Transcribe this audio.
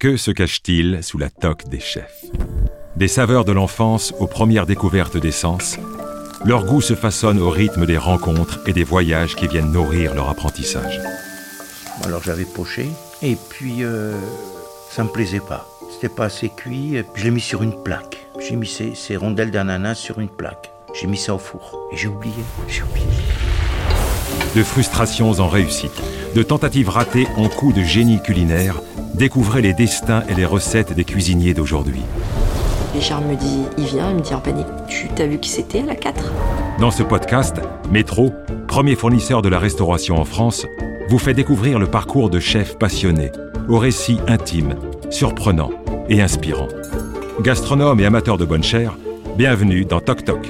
Que se cache-t-il sous la toque des chefs? Des saveurs de l'enfance aux premières découvertes des sens, leur goût se façonne au rythme des rencontres et des voyages qui viennent nourrir leur apprentissage. Alors j'avais poché, et puis euh, ça me plaisait pas. C'était pas assez cuit, et puis je l'ai mis sur une plaque. J'ai mis ces, ces rondelles d'ananas sur une plaque. J'ai mis ça au four. Et j'ai oublié, j'ai oublié. De frustrations en réussite, de tentatives ratées en coups de génie culinaire, découvrez les destins et les recettes des cuisiniers d'aujourd'hui. Et Charles me dit, il vient, il me dit en panique, tu t'as vu qui c'était à la 4 Dans ce podcast, Métro, premier fournisseur de la restauration en France, vous fait découvrir le parcours de chefs passionnés, au récit intime, surprenant et inspirant. Gastronomes et amateurs de bonne chair, bienvenue dans Toc Toc.